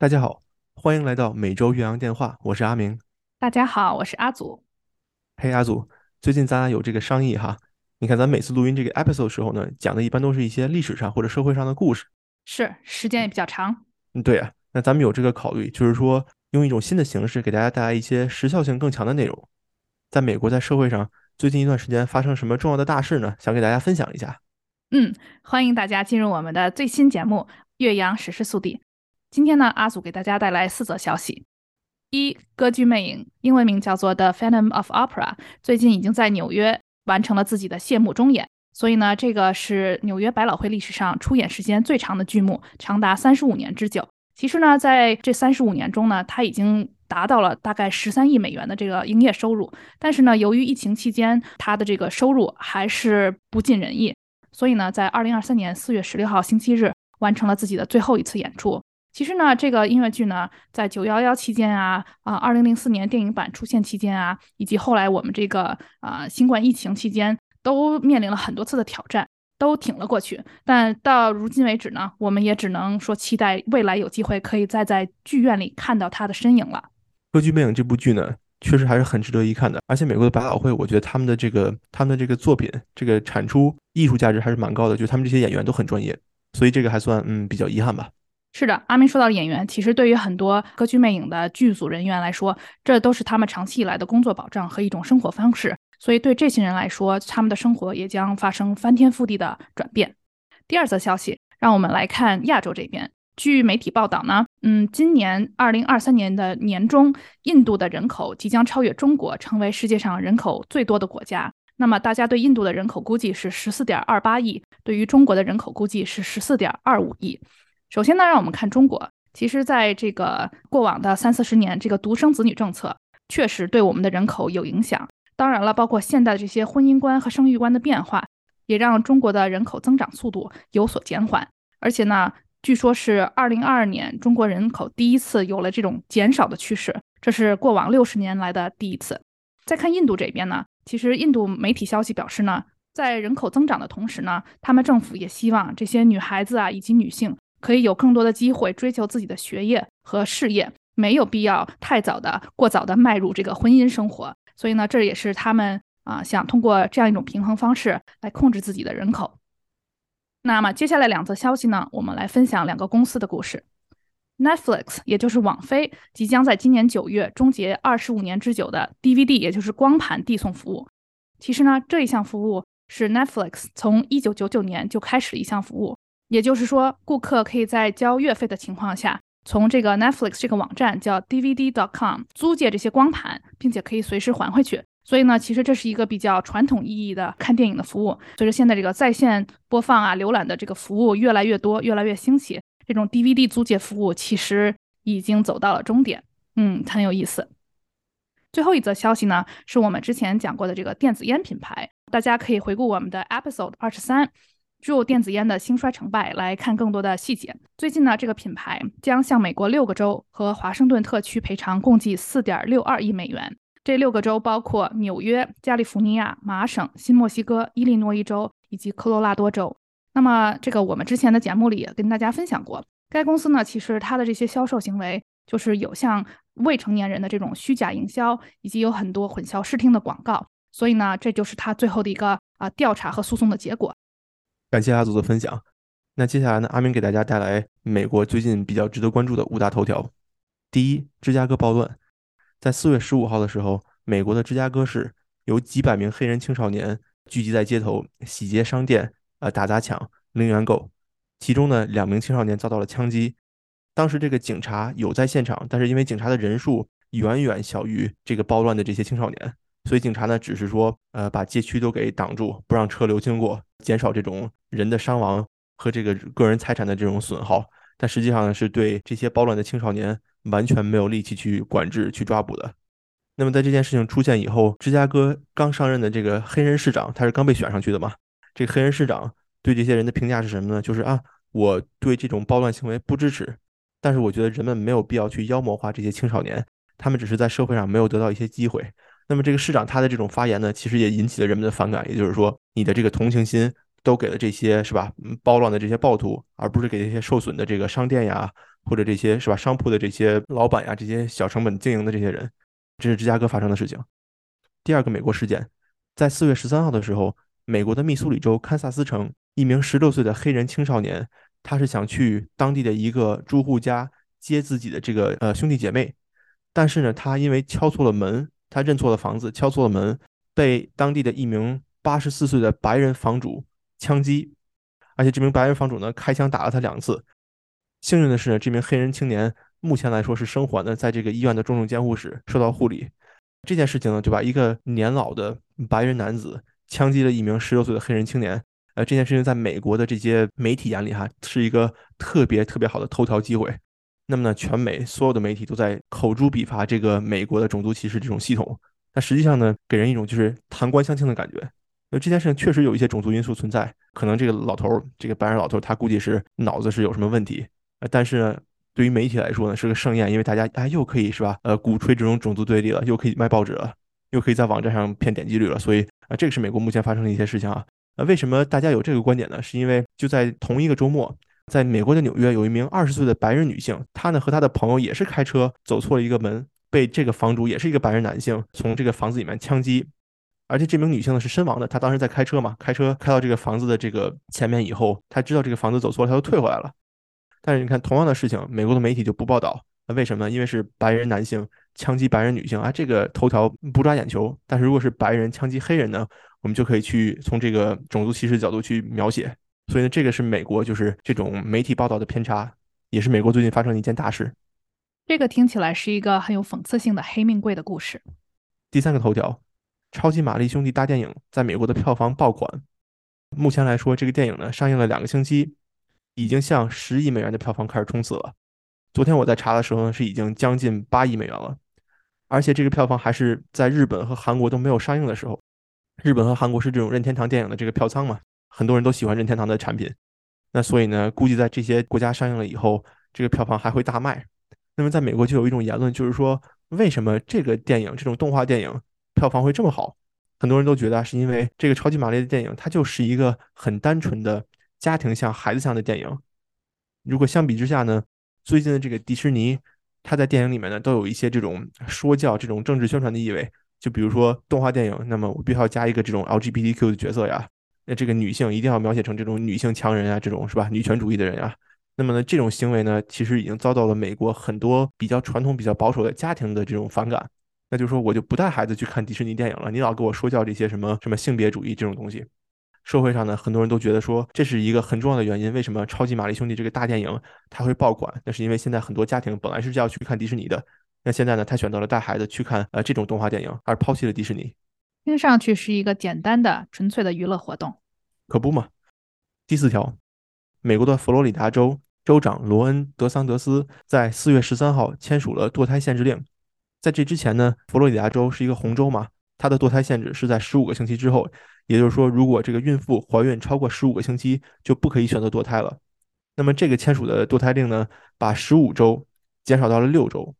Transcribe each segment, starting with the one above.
大家好，欢迎来到每周岳阳电话，我是阿明。大家好，我是阿祖。嘿，阿祖，最近咱俩有这个商议哈。你看，咱每次录音这个 episode 时候呢，讲的一般都是一些历史上或者社会上的故事，是时间也比较长。嗯，对啊。那咱们有这个考虑，就是说用一种新的形式给大家带来一些时效性更强的内容。在美国，在社会上最近一段时间发生什么重要的大事呢？想给大家分享一下。嗯，欢迎大家进入我们的最新节目《岳阳史诗速递》。今天呢，阿祖给大家带来四则消息：一，歌剧魅影，英文名叫做《The Phantom of Opera》，最近已经在纽约完成了自己的谢幕终演。所以呢，这个是纽约百老汇历史上出演时间最长的剧目，长达三十五年之久。其实呢，在这三十五年中呢，它已经达到了大概十三亿美元的这个营业收入。但是呢，由于疫情期间，它的这个收入还是不尽人意。所以呢，在二零二三年四月十六号星期日，完成了自己的最后一次演出。其实呢，这个音乐剧呢，在九幺幺期间啊，啊，二零零四年电影版出现期间啊，以及后来我们这个啊新冠疫情期间，都面临了很多次的挑战，都挺了过去。但到如今为止呢，我们也只能说期待未来有机会可以再在剧院里看到他的身影了。《歌剧魅影》这部剧呢，确实还是很值得一看的。而且美国的百老汇，我觉得他们的这个他们的这个作品，这个产出艺术价值还是蛮高的，就他们这些演员都很专业，所以这个还算嗯比较遗憾吧。是的，阿明说到演员，其实对于很多歌剧魅影的剧组人员来说，这都是他们长期以来的工作保障和一种生活方式。所以对这些人来说，他们的生活也将发生翻天覆地的转变。第二则消息，让我们来看亚洲这边。据媒体报道呢，嗯，今年二零二三年的年中，印度的人口即将超越中国，成为世界上人口最多的国家。那么大家对印度的人口估计是十四点二八亿，对于中国的人口估计是十四点二五亿。首先呢，让我们看中国。其实，在这个过往的三四十年，这个独生子女政策确实对我们的人口有影响。当然了，包括现代的这些婚姻观和生育观的变化，也让中国的人口增长速度有所减缓。而且呢，据说是二零二二年中国人口第一次有了这种减少的趋势，这是过往六十年来的第一次。再看印度这边呢，其实印度媒体消息表示呢，在人口增长的同时呢，他们政府也希望这些女孩子啊以及女性。可以有更多的机会追求自己的学业和事业，没有必要太早的、过早的迈入这个婚姻生活。所以呢，这也是他们啊想通过这样一种平衡方式来控制自己的人口。那么接下来两则消息呢，我们来分享两个公司的故事。Netflix，也就是网飞，即将在今年九月终结二十五年之久的 DVD，也就是光盘递送服务。其实呢，这一项服务是 Netflix 从一九九九年就开始的一项服务。也就是说，顾客可以在交月费的情况下，从这个 Netflix 这个网站叫 DVD.com 租借这些光盘，并且可以随时还回去。所以呢，其实这是一个比较传统意义的看电影的服务。随着现在这个在线播放啊、浏览的这个服务越来越多、越来越兴起，这种 DVD 租借服务其实已经走到了终点。嗯，很有意思。最后一则消息呢，是我们之前讲过的这个电子烟品牌，大家可以回顾我们的 Episode 二十三。就电子烟的兴衰成败来看更多的细节。最近呢，这个品牌将向美国六个州和华盛顿特区赔偿共计四点六二亿美元。这六个州包括纽约、加利福尼亚、麻省、新墨西哥、伊利诺伊州以及科罗拉多州。那么，这个我们之前的节目里也跟大家分享过，该公司呢，其实它的这些销售行为就是有向未成年人的这种虚假营销，以及有很多混淆视听的广告。所以呢，这就是它最后的一个啊调查和诉讼的结果。感谢阿祖的分享。那接下来呢？阿明给大家带来美国最近比较值得关注的五大头条。第一，芝加哥暴乱。在四月十五号的时候，美国的芝加哥市有几百名黑人青少年聚集在街头，洗劫商店，呃，打砸抢，零元购。其中呢，两名青少年遭到了枪击。当时这个警察有在现场，但是因为警察的人数远远小于这个暴乱的这些青少年。所以警察呢，只是说，呃，把街区都给挡住，不让车流经过，减少这种人的伤亡和这个个人财产的这种损耗。但实际上呢，是对这些暴乱的青少年完全没有力气去管制、去抓捕的。那么在这件事情出现以后，芝加哥刚上任的这个黑人市长，他是刚被选上去的嘛？这个黑人市长对这些人的评价是什么呢？就是啊，我对这种暴乱行为不支持，但是我觉得人们没有必要去妖魔化这些青少年，他们只是在社会上没有得到一些机会。那么这个市长他的这种发言呢，其实也引起了人们的反感。也就是说，你的这个同情心都给了这些是吧？暴乱的这些暴徒，而不是给这些受损的这个商店呀，或者这些是吧商铺的这些老板呀，这些小成本经营的这些人，这是芝加哥发生的事情。第二个美国事件，在四月十三号的时候，美国的密苏里州堪萨斯城，一名十六岁的黑人青少年，他是想去当地的一个住户家接自己的这个呃兄弟姐妹，但是呢，他因为敲错了门，他认错了房子，敲错了门，被当地的一名八十四岁的白人房主枪击，而且这名白人房主呢开枪打了他两次。幸运的是呢，这名黑人青年目前来说是生还的，在这个医院的重症监护室受到护理。这件事情呢，就把一个年老的白人男子枪击了一名十六岁的黑人青年。呃，这件事情在美国的这些媒体眼里哈，是一个特别特别好的头条机会。那么呢，全美所有的媒体都在口诛笔伐这个美国的种族歧视这种系统。那实际上呢，给人一种就是弹冠相庆的感觉。那这件事情确实有一些种族因素存在，可能这个老头儿，这个白人老头儿，他估计是脑子是有什么问题。呃，但是呢。对于媒体来说呢，是个盛宴，因为大家哎又可以是吧？呃，鼓吹这种种族对立了，又可以卖报纸了，又可以在网站上骗点击率了，所以啊，这个是美国目前发生的一些事情啊。那为什么大家有这个观点呢？是因为就在同一个周末，在美国的纽约，有一名二十岁的白人女性，她呢和她的朋友也是开车走错了一个门，被这个房主也是一个白人男性从这个房子里面枪击，而且这名女性呢是身亡的。她当时在开车嘛，开车开到这个房子的这个前面以后，她知道这个房子走错了，她就退回来了。但是你看，同样的事情，美国的媒体就不报道，那为什么呢？因为是白人男性枪击白人女性啊，这个头条不抓眼球。但是如果是白人枪击黑人呢，我们就可以去从这个种族歧视角度去描写。所以呢，这个是美国就是这种媒体报道的偏差，也是美国最近发生的一件大事。这个听起来是一个很有讽刺性的黑命贵的故事。第三个头条，超级玛丽兄弟大电影在美国的票房爆款。目前来说，这个电影呢上映了两个星期。已经向十亿美元的票房开始冲刺了。昨天我在查的时候呢，是已经将近八亿美元了。而且这个票房还是在日本和韩国都没有上映的时候。日本和韩国是这种任天堂电影的这个票仓嘛，很多人都喜欢任天堂的产品。那所以呢，估计在这些国家上映了以后，这个票房还会大卖。那么在美国就有一种言论，就是说为什么这个电影这种动画电影票房会这么好？很多人都觉得是因为这个超级玛丽的电影，它就是一个很单纯的。家庭向、孩子向的电影，如果相比之下呢，最近的这个迪士尼，它在电影里面呢都有一些这种说教、这种政治宣传的意味。就比如说动画电影，那么我必须要加一个这种 LGBTQ 的角色呀，那这个女性一定要描写成这种女性强人啊，这种是吧？女权主义的人呀。那么呢，这种行为呢，其实已经遭到了美国很多比较传统、比较保守的家庭的这种反感。那就是说，我就不带孩子去看迪士尼电影了，你老给我说教这些什么什么性别主义这种东西。社会上呢，很多人都觉得说这是一个很重要的原因。为什么《超级玛丽兄弟》这个大电影它会爆款？那是因为现在很多家庭本来是要去看迪士尼的，那现在呢，他选择了带孩子去看呃这种动画电影，而抛弃了迪士尼。听上去是一个简单的、纯粹的娱乐活动，可不嘛？第四条，美国的佛罗里达州州长罗恩·德桑德斯在四月十三号签署了堕胎限制令。在这之前呢，佛罗里达州是一个红州嘛，它的堕胎限制是在十五个星期之后。也就是说，如果这个孕妇怀孕超过十五个星期，就不可以选择堕胎了。那么这个签署的堕胎令呢，把十五周减少到了六周，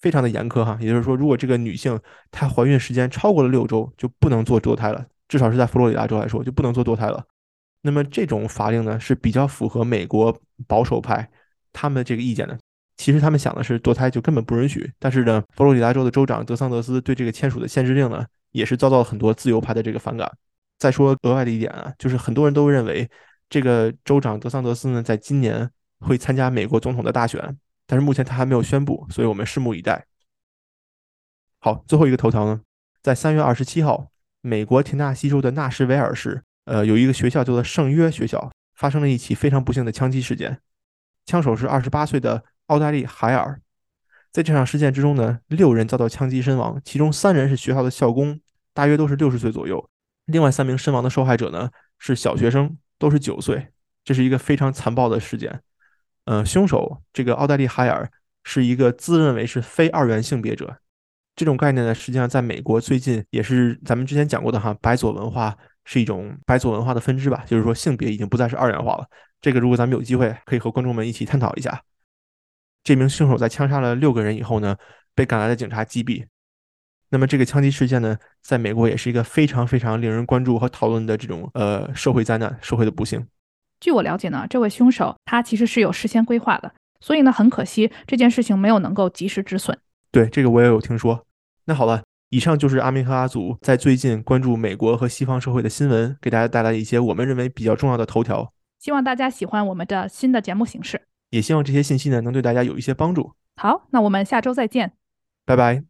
非常的严苛哈。也就是说，如果这个女性她怀孕时间超过了六周，就不能做堕胎了。至少是在佛罗里达州来说，就不能做堕胎了。那么这种法令呢，是比较符合美国保守派他们的这个意见的。其实他们想的是堕胎就根本不允许，但是呢，佛罗里达州的州长德桑德斯对这个签署的限制令呢，也是遭到了很多自由派的这个反感。再说额外的一点啊，就是很多人都认为这个州长德桑德斯呢，在今年会参加美国总统的大选，但是目前他还没有宣布，所以我们拭目以待。好，最后一个头条呢，在三月二十七号，美国田纳西州的纳什维尔市，呃，有一个学校叫做圣约学校，发生了一起非常不幸的枪击事件，枪手是二十八岁的奥黛丽海尔，在这场事件之中呢，六人遭到枪击身亡，其中三人是学校的校工，大约都是六十岁左右。另外三名身亡的受害者呢是小学生，都是九岁，这是一个非常残暴的事件。呃，凶手这个奥黛丽·海尔是一个自认为是非二元性别者，这种概念呢，实际上在美国最近也是咱们之前讲过的哈，白左文化是一种白左文化的分支吧，就是说性别已经不再是二元化了。这个如果咱们有机会可以和观众们一起探讨一下。这名凶手在枪杀了六个人以后呢，被赶来的警察击毙。那么这个枪击事件呢，在美国也是一个非常非常令人关注和讨论的这种呃社会灾难、社会的不幸。据我了解呢，这位凶手他其实是有事先规划的，所以呢，很可惜这件事情没有能够及时止损。对，这个我也有听说。那好了，以上就是阿明和阿祖在最近关注美国和西方社会的新闻，给大家带来一些我们认为比较重要的头条。希望大家喜欢我们的新的节目形式，也希望这些信息呢能对大家有一些帮助。好，那我们下周再见，拜拜。